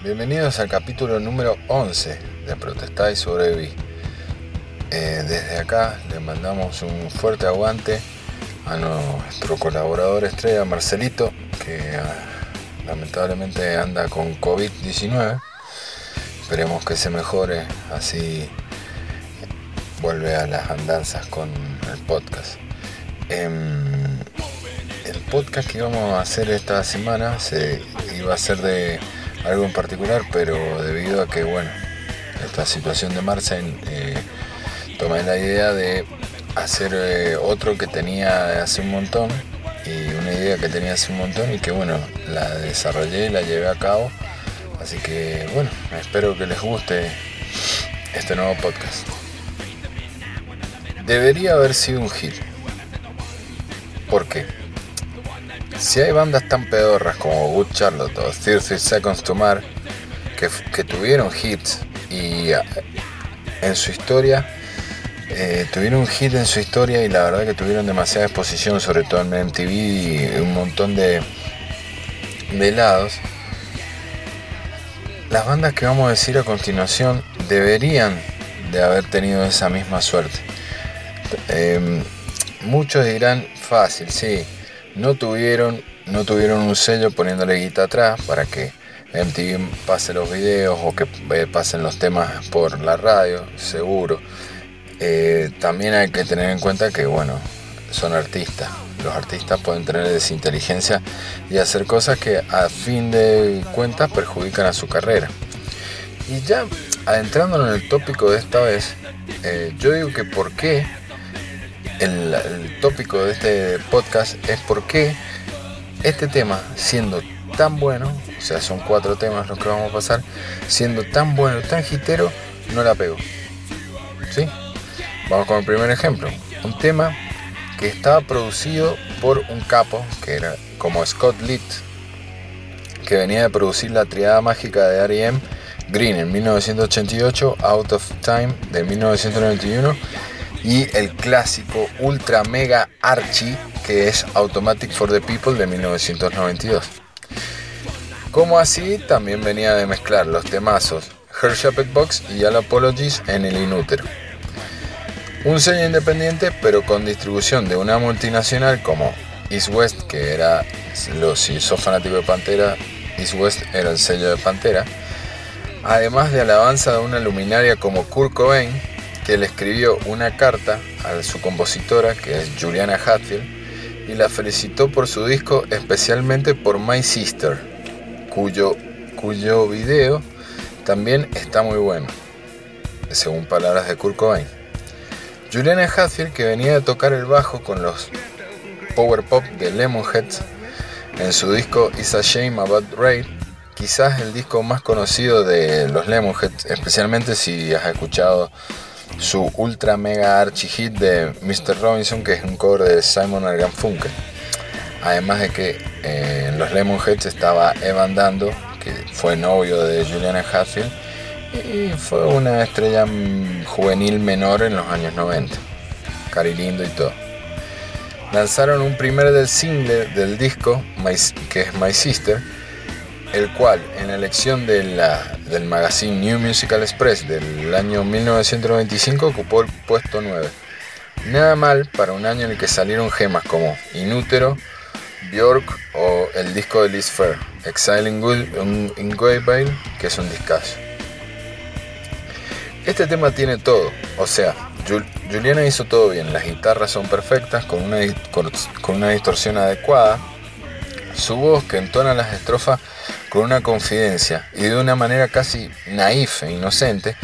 Bienvenidos al capítulo número 11 de Protestar y Sobreviví. Eh, desde acá le mandamos un fuerte aguante a nuestro colaborador estrella Marcelito, que ah, lamentablemente anda con COVID-19. Esperemos que se mejore, así vuelve a las andanzas con el podcast. Em, el podcast que íbamos a hacer esta semana se iba a ser de algo en particular, pero debido a que, bueno, esta situación de Marsen, eh, tomé la idea de hacer eh, otro que tenía hace un montón y una idea que tenía hace un montón y que, bueno, la desarrollé y la llevé a cabo. Así que, bueno, espero que les guste este nuevo podcast. Debería haber sido un hit. ¿Por qué? Si hay bandas tan pedorras como Good Charlotte o 30 Seconds to Mar que, tuvieron hits y eh, en su historia eh, tuvieron un hit en su historia y la verdad que tuvieron demasiada exposición, sobre todo en MTV y un montón de, de lados. Las bandas que vamos a decir a continuación deberían de haber tenido esa misma suerte. Em, muchos dirán fácil, sí, no tuvieron, no tuvieron un sello poniéndole guita atrás para que MTV pase los videos o que eh, pasen los temas por la radio, seguro. Eh, también hay que tener en cuenta que, bueno, son artistas. Los artistas pueden tener desinteligencia y hacer cosas que a fin de cuentas perjudican a su carrera. Y ya adentrándonos en el tópico de esta vez, eh, yo digo que por qué el, tópico de este podcast es por qué este tema, siendo tan bueno, o sea, son cuatro temas los que vamos a pasar, siendo tan bueno, tan gitero, no la pego. ¿Sí? Vamos con el primer ejemplo. Un tema que estaba producido por un capo, que era como Scott Litt, que venía de producir la triada mágica de R.E.M. Green en 1988, Out of Time de 1991 y el clásico ultra mega archi que es Automatic for the People de 1992. Como así, también venía de mezclar los temazos Her Shaped Box y All Apologies en el inútero. Un sello independiente, pero con distribución de una multinacional como East West, que era, si sos de Pantera, East West era el sello de Pantera, además de alabanza de una luminaria como Kurt Cobain, que le escribió una carta a su compositora, que es Juliana Hatfield, y la felicitó por su disco, especialmente por My Sister, cuyo, cuyo video también está muy bueno, según palabras de Kurt Cobain. Juliana Hatfield, que venía de tocar el bajo con los power pop de Lemonheads en su disco It's a Shame About Rain, quizás el disco más conocido de los Lemonheads, especialmente si has escuchado su ultra mega archi hit de Mr. Robinson, que es un cover de Simon Garfunkel. Además de que eh, en los Lemonheads estaba Evan Dando, que fue novio de Juliana Hatfield y fue una estrella juvenil menor en los años 90. Cari lindo y todo. Lanzaron un primer del single del disco, que es My Sister, el cual en la elección de la, del magazine New Musical Express del año 1995 ocupó el puesto 9. Nada mal para un año en el que salieron gemas como Inútero, Bjork o el disco de Liz Fair, Exiling in Goyville, que es un discazo. Este tema tiene todo, o sea, Juliana hizo todo bien, las guitarras son perfectas, con una, con una distorsión adecuada, su voz que entona las estrofas con una confidencia y de una manera casi naif e inocente,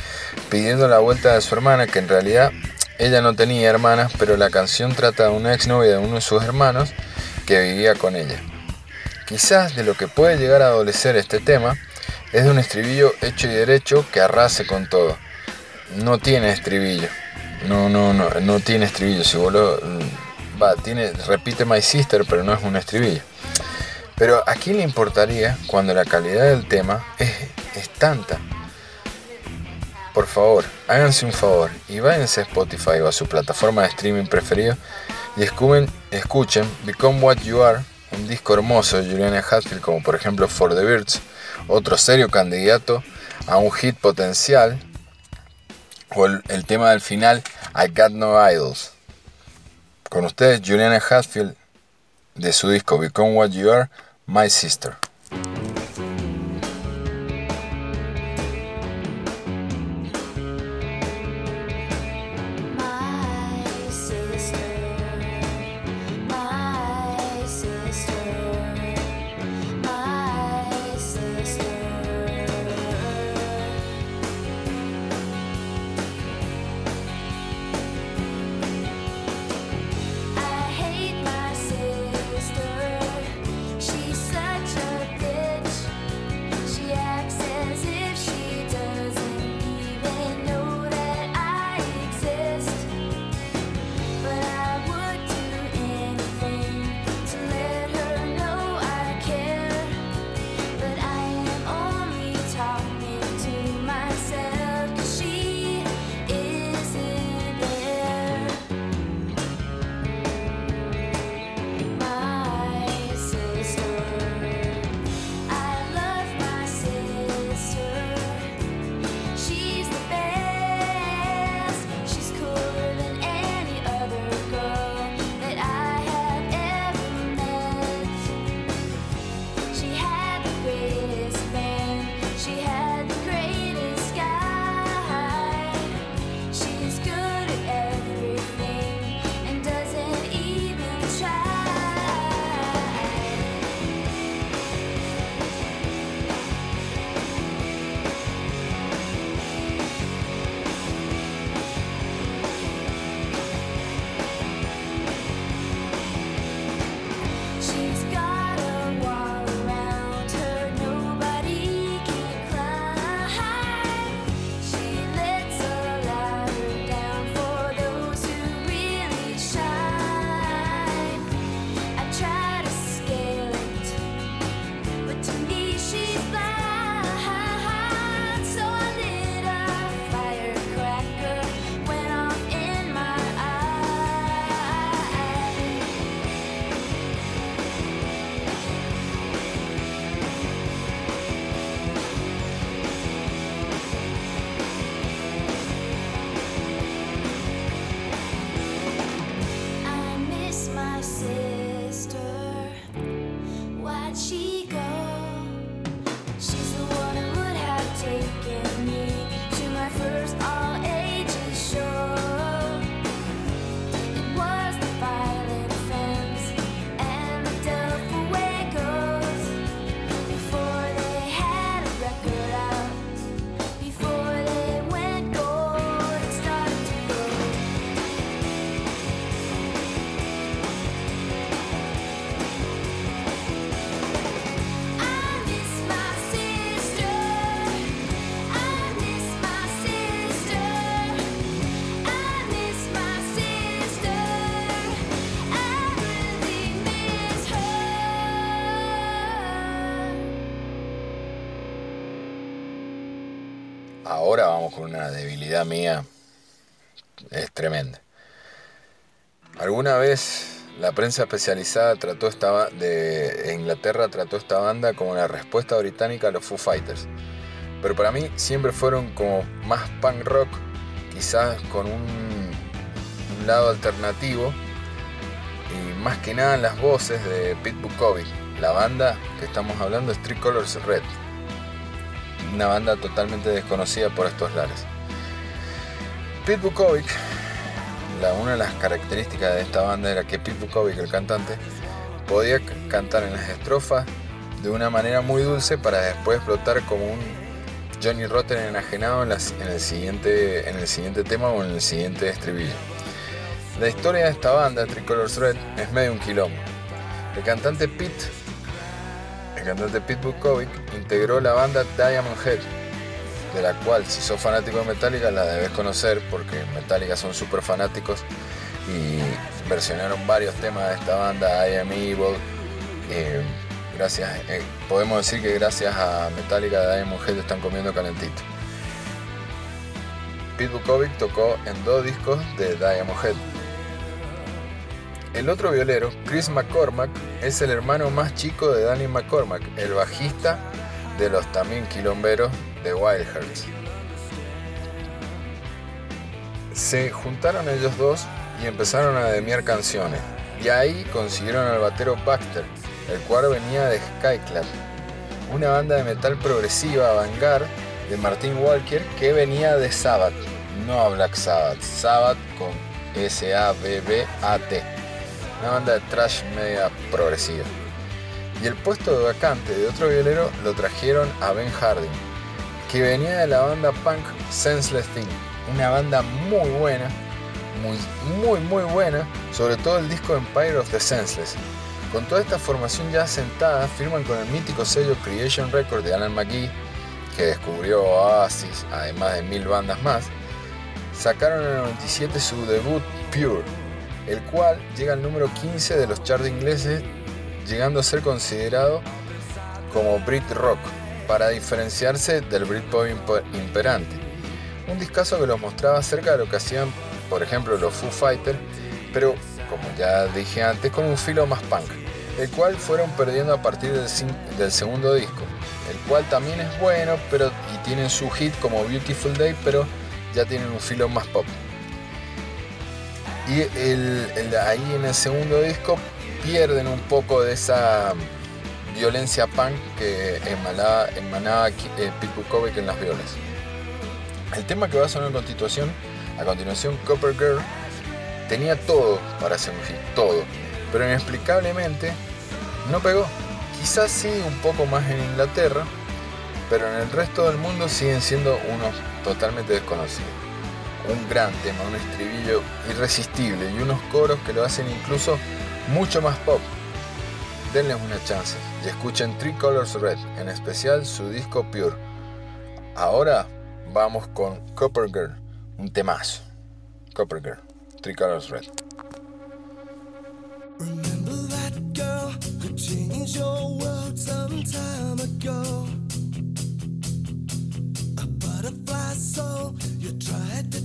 pidiendo la vuelta de su hermana, que en realidad ella no tenía hermanas, pero la canción trata de una exnovia de uno de sus hermanos que vivía con ella. Quizás de lo que puede llegar a adolecer este tema es de un estribillo hecho y derecho que arrase con todo. No tiene estribillo. No, no, no, no tiene estribillo. Si vos va, tiene, repite My Sister, pero no es un estribillo. Pero ¿a quién le importaría cuando la calidad del tema es, tanta? Por favor, háganse un favor y váyanse a Spotify o a su plataforma de streaming preferido y escuchen, escuchen Become What You Are, un disco hermoso de Juliana Hatfield como por ejemplo For the Birds otro serio candidato a un hit potencial, o el, tema del final, I Got No Idols. Con ustedes, Juliana Hatfield, de su disco Become What You Are, My Sister. Ahora vamos una debilidad mía. Es tremenda. Alguna vez la prensa especializada trató esta de Inglaterra trató esta banda como una respuesta británica a los Foo Fighters. Pero para mí siempre fueron como más punk rock, quizás con un, lado alternativo y más que nada las voces de Pete Bukovic. La banda que estamos hablando es Colors Red una banda totalmente desconocida por estos lares. Pete Bukovic, una de las características de esta banda era que Pete Bukovic, el cantante, podía cantar en las estrofas de una manera muy dulce para después explotar como un Johnny Rotten enajenado en, el siguiente, en el siguiente tema o en el siguiente estribillo. La historia de esta banda, Tricolor Red, es medio un quilombo. El cantante Pete el cantante Pete Bukovic integró la banda Diamond Head, de la cual si sos fanático de Metallica la debes conocer porque Metallica son súper fanáticos y versionaron varios temas de esta banda, I Am Evil. Eh, gracias, eh, podemos decir que gracias a Metallica Diamond Head están comiendo calentito. Pete Bukovic tocó en dos discos de Diamond Head el otro violero, Chris McCormack, es el hermano más chico de Danny McCormack, el bajista de los también quilomberos de Wildhearts. Se juntaron ellos dos y empezaron a demiar canciones, y ahí consiguieron al batero Baxter, el cual venía de Skyclad, una banda de metal progresiva avant de Martin Walker que venía de Sabbath, no a Black Sabbath, Sabbath con S-A-B-B-A-T, una banda de trash media progresiva. Y el puesto de vacante de otro violero lo trajeron a Ben Harding, que venía de la banda punk Senseless Thing, una banda muy buena, muy, muy, muy buena, sobre todo el disco Empire of the Senseless. Con toda esta formación ya asentada, firman con el mítico sello Creation Records de Alan McGee, que descubrió Oasis, además de mil bandas más, sacaron en el 97 su debut Pure, el cual llega al número 15 de los charts ingleses, llegando a ser considerado como Brit Rock, para diferenciarse del Britpop imperante. Un discazo que los mostraba cerca de lo que hacían, por ejemplo, los Foo Fighters, pero, como ya dije antes, con un filo más punk, el cual fueron perdiendo a partir del, del segundo disco, el cual también es bueno, pero y tienen su hit como Beautiful Day, pero ya tienen un filo más pop. Y ahí en el segundo disco pierden un poco de esa violencia punk que emanaba, emanaba eh, Pete en las violas. El tema que va a sonar a continuación, a continuación Copper Girl, tenía todo para ser un hit, todo, pero inexplicablemente no pegó. Quizás sí un poco más en Inglaterra, pero en el resto del mundo siguen siendo unos totalmente desconocidos. Un gran tema, un estribillo irresistible y unos coros que lo hacen incluso mucho más pop. Denles una chance y escuchen Three Colors Red, en especial su disco Pure. Ahora vamos con Copper Girl, un temazo. Copper Girl, Three Colors Red.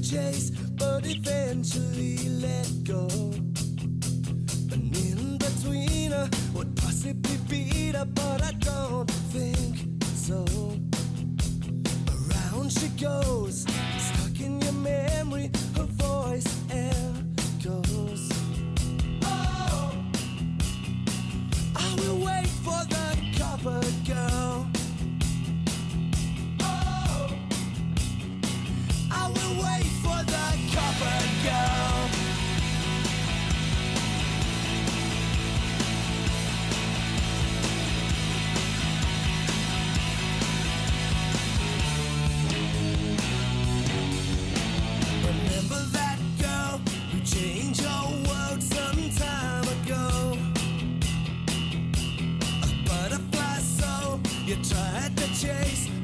Chase, but eventually let go. And in between her would possibly beat her, but I don't think so Around she goes, stuck in your memory, her voice echoes. You tried to chase.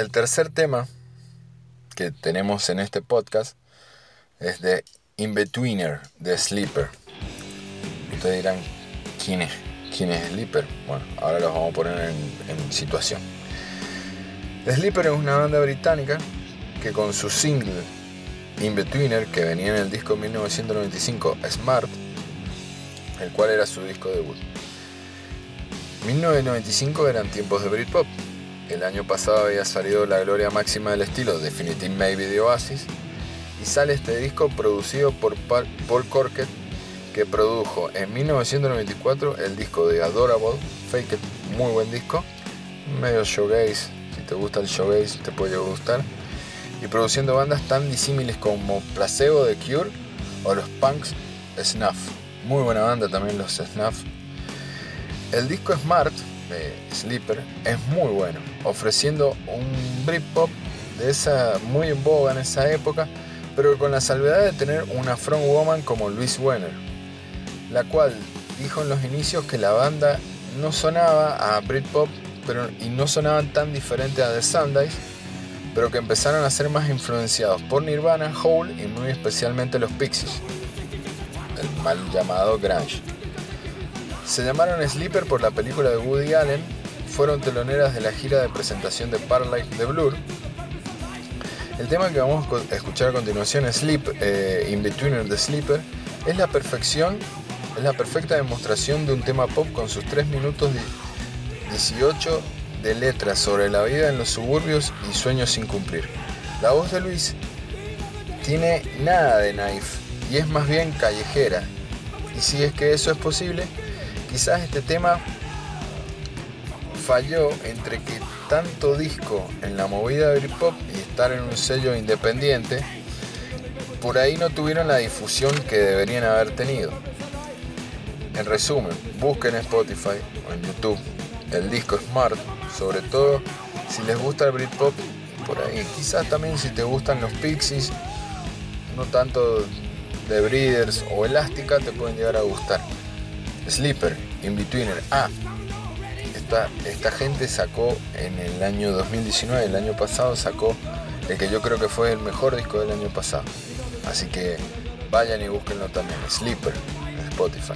El tercer tema que tenemos en este podcast es de Inbetweener de Sleeper. Ustedes dirán, ¿quién es? ¿Quién es Sleeper? Bueno, ahora los vamos a poner en, situación. Sleeper es una banda británica que con su single Inbetweener, que venía en el disco 1995 Smart, el cual era su disco debut. 1995 eran tiempos de Britpop. El año pasado había salido la gloria máxima del estilo Definitive Maybe de Oasis y sale este disco producido por Paul Corkett que produjo en 1994 el disco de Adorable, Fake It, muy buen disco, medio showgaze, si te gusta el showgaze te puede gustar, y produciendo bandas tan disímiles como Placebo de Cure o los Punks Snuff. Muy buena banda también los Snuff. El disco Smart de Sleeper es muy bueno, ofreciendo un Britpop de esa muy en boga en esa época, pero con la salvedad de tener una frontwoman como Louise Wenner, la cual dijo en los inicios que la banda no sonaba a Britpop pero, y no sonaban tan diferente a The Sundays, pero que empezaron a ser más influenciados por Nirvana, Hole y muy especialmente los Pixies, el mal llamado grunge. Se llamaron Sleeper por la película de Woody Allen, fueron teloneras de la gira de presentación de Paralyze de Blur. El tema que vamos a escuchar a continuación, Sleep, eh, In Between the Sleeper, es la perfección, es la perfecta demostración de un tema pop con sus 3 minutos 18 de letras sobre la vida en los suburbios y sueños sin cumplir. La voz de Luis tiene nada de Knife y es más bien callejera. Y si es que eso es posible, quizás este tema falló entre que tanto disco en la movida de Britpop y estar en un sello independiente, por ahí no tuvieron la difusión que deberían haber tenido. En resumen, busquen en Spotify o en YouTube el disco Smart sobre todo si les gusta el Britpop por ahí. Quizás también si te gustan los Pixies, no tanto de Breeders o Elástica, te pueden llegar a gustar. Sleeper, Inbetweener. Ah, esta, esta gente sacó en el año 2019, el año pasado, sacó el que yo creo que fue el mejor disco del año pasado. Así que vayan y búsquenlo también. Sleeper, Spotify.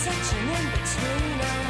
such an in-betweener oh.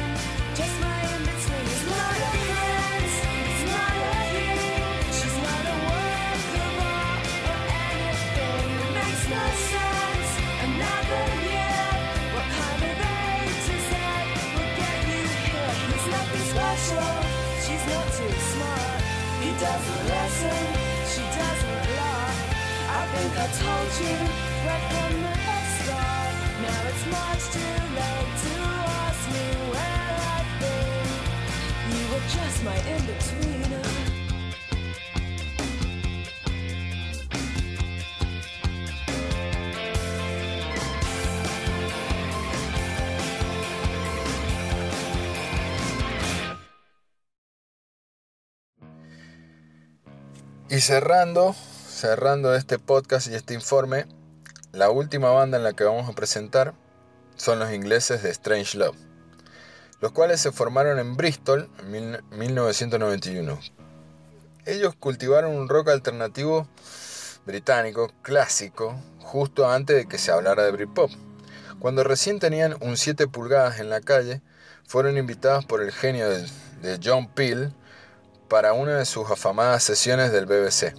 doesn't listen, she doesn't love. I think I told you right from the start. Now it's much too late to ask me where I've been. You were just my in-betweener. Y cerrando, cerrando este podcast y este informe, la última banda en la que vamos a presentar son los ingleses de Strange Love, los cuales se formaron en Bristol en 1991. Ellos cultivaron un rock alternativo británico clásico justo antes de que se hablara de Britpop. Cuando recién tenían un 7 pulgadas en la calle, fueron invitados por el genio de, de John Peel para una de sus afamadas sesiones del BBC.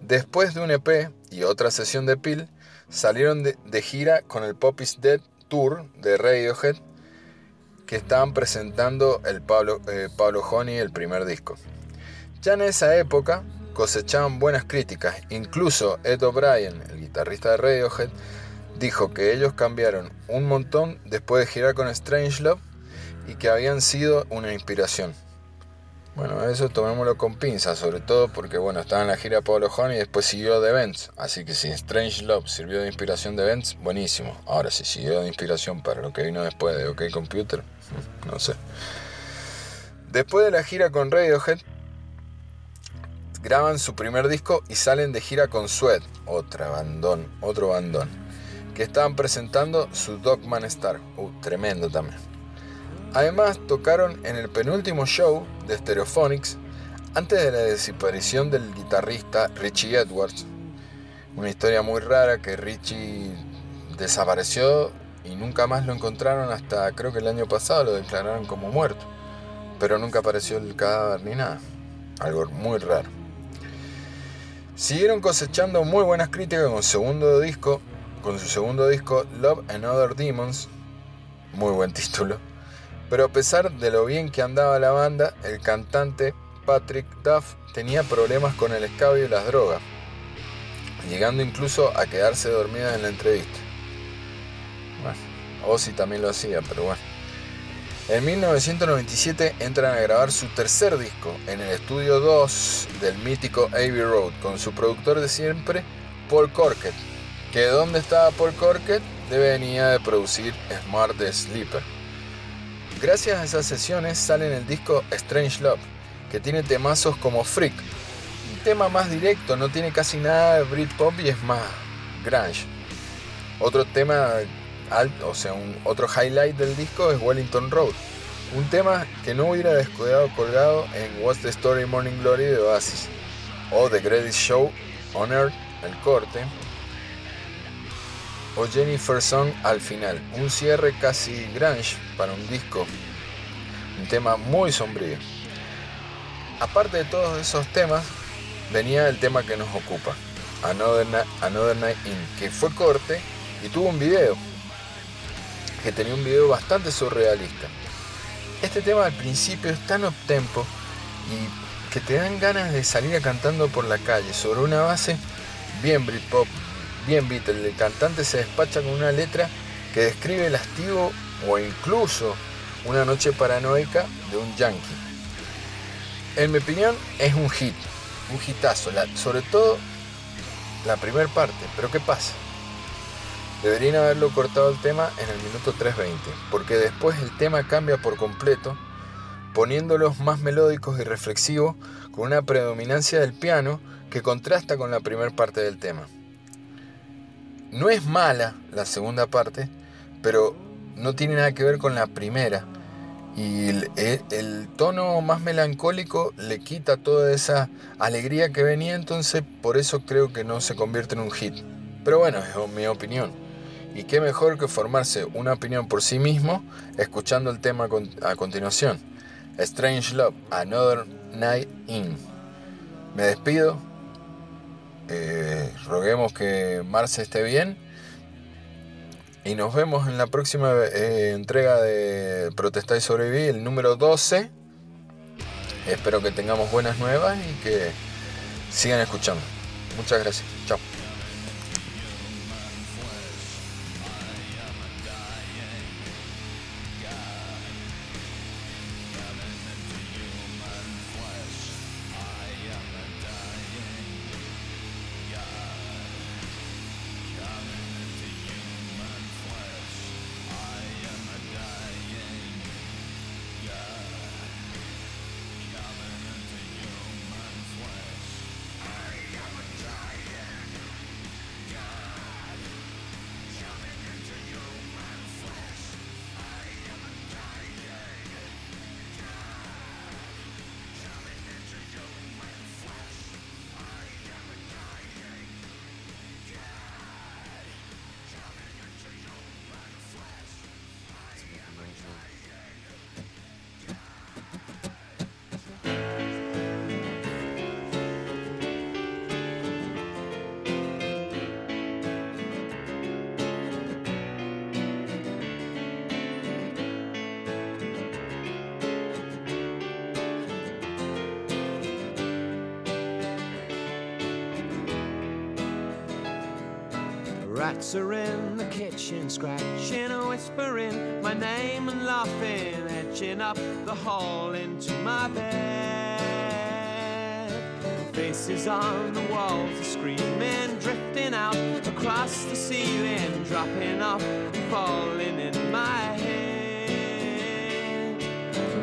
Después de un EP y otra sesión de Peel, salieron de, gira con el Pop is Dead Tour de Radiohead, que estaban presentando el Pablo, eh, Pablo Honey, el primer disco. Ya en esa época cosechaban buenas críticas, incluso Ed O'Brien, el guitarrista de Radiohead, dijo que ellos cambiaron un montón después de girar con Strange Love y que habían sido una inspiración. Bueno, eso tomémoslo con pinzas, sobre todo porque bueno, estaba en la gira Pablo Honey y después siguió de Events. Así que si Strange Love sirvió de inspiración de Events, buenísimo. Ahora, si siguió de inspiración para lo que vino después de OK Computer, no sé. Después de la gira con Radiohead, graban su primer disco y salen de gira con Sweat, otra bandón, otro bandón, que estaban presentando su Dogman Star. Uh, tremendo también. Además, tocaron en el penúltimo show de Stereophonics antes de la desaparición del guitarrista Richie Edwards. Una historia muy rara que Richie desapareció y nunca más lo encontraron hasta creo que el año pasado lo declararon como muerto. Pero nunca apareció el cadáver ni nada. Algo muy raro. Siguieron cosechando muy buenas críticas con su segundo disco, con su segundo disco Love and Other Demons, muy buen título, pero a pesar de lo bien que andaba la banda, el cantante Patrick Duff tenía problemas con el escabio y las drogas, llegando incluso a quedarse dormido en la entrevista. Bueno, Ozzy también lo hacía, pero bueno. En 1997 entran a grabar su tercer disco en el estudio 2 del mítico Abbey Road con su productor de siempre, Paul Corkett, que donde estaba Paul Corkett venía de producir Smart Sleeper. Gracias a esas sesiones sale en el disco Strange Love, que tiene temazos como Freak, un tema más directo, no tiene casi nada de Britpop y es más grunge. Otro tema alto, o sea, un, otro highlight del disco es Wellington Road, un tema que no hubiera descuidado colgado en What's the Story Morning Glory de Oasis, o The Greatest Show on Earth, el corte, o Jennifer Song al final. Un cierre casi grunge para un disco. Un tema muy sombrío. Aparte de todos esos temas, venía el tema que nos ocupa, Another, Night In, que fue corte y tuvo un video, que tenía un video bastante surrealista. Este tema al principio es tan uptempo y que te dan ganas de salir cantando por la calle sobre una base bien Britpop, Bien Beatle, el cantante se despacha con una letra que describe el hastío o incluso una noche paranoica de un yankee. En mi opinión es un hit, un hitazo, sobre todo la primera parte. Pero ¿qué pasa? Deberían haberlo cortado el tema en el minuto 3.20, porque después el tema cambia por completo poniéndolos más melódicos y reflexivos con una predominancia del piano que contrasta con la primera parte del tema. No es mala la segunda parte, pero no tiene nada que ver con la primera. Y el, tono más melancólico le quita toda esa alegría que venía, entonces por eso creo que no se convierte en un hit. Pero bueno, es mi opinión. Y qué mejor que formarse una opinión por sí mismo escuchando el tema a continuación. Strange Love, Another Night In. Me despido. Eh, roguemos que Marce esté bien y nos vemos en la próxima eh, entrega de Protestar y Sobrevivir, el número 12. Espero que tengamos buenas nuevas y que sigan escuchando. Muchas gracias. Chao. Rats are in the kitchen, scratching and whispering my name and laughing, edging up the hall into my bed. Faces on the walls are screaming, drifting out across the ceiling, dropping off and falling in my head.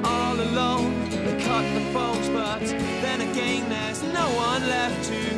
All alone, they cut the phones, but then again, there's no one left to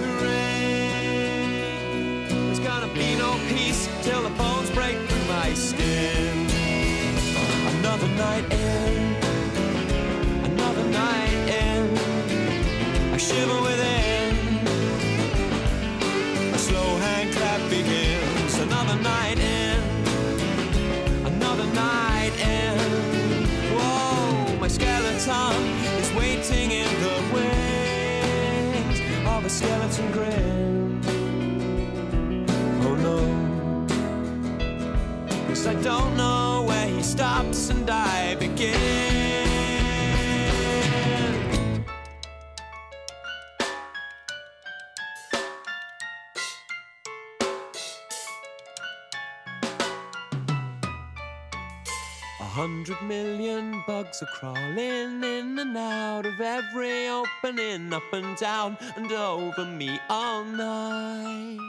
bugs are crawling in and out of every opening, up and down and over me all night.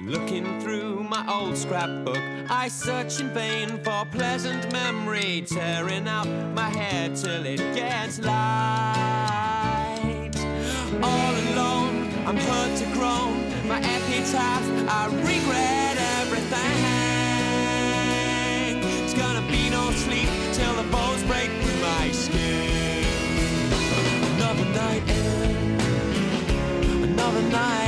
Looking through my old scrapbook, I search in vain for pleasant memory, tearing out my hair till it gets light. All alone, I'm hurt to groan. My epitaph, I regret everything. Gonna be no sleep till the bones break through my skin. Another night in, another night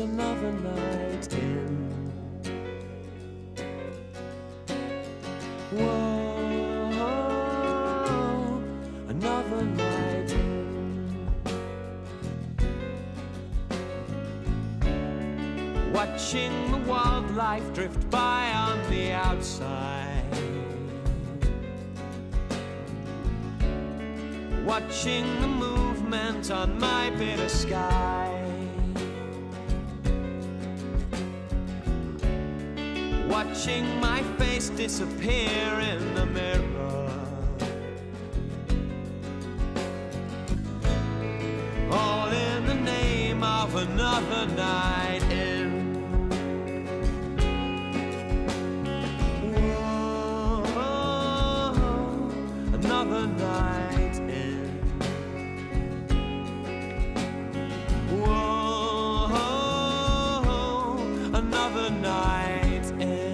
another night in. Whoa, another night in. Watching the wildlife drift by on the outside. Watching the movement on my bit of sky. Watching my face disappear in the mirror. All in the name of another night in. Whoa, another night in. Whoa, another night in.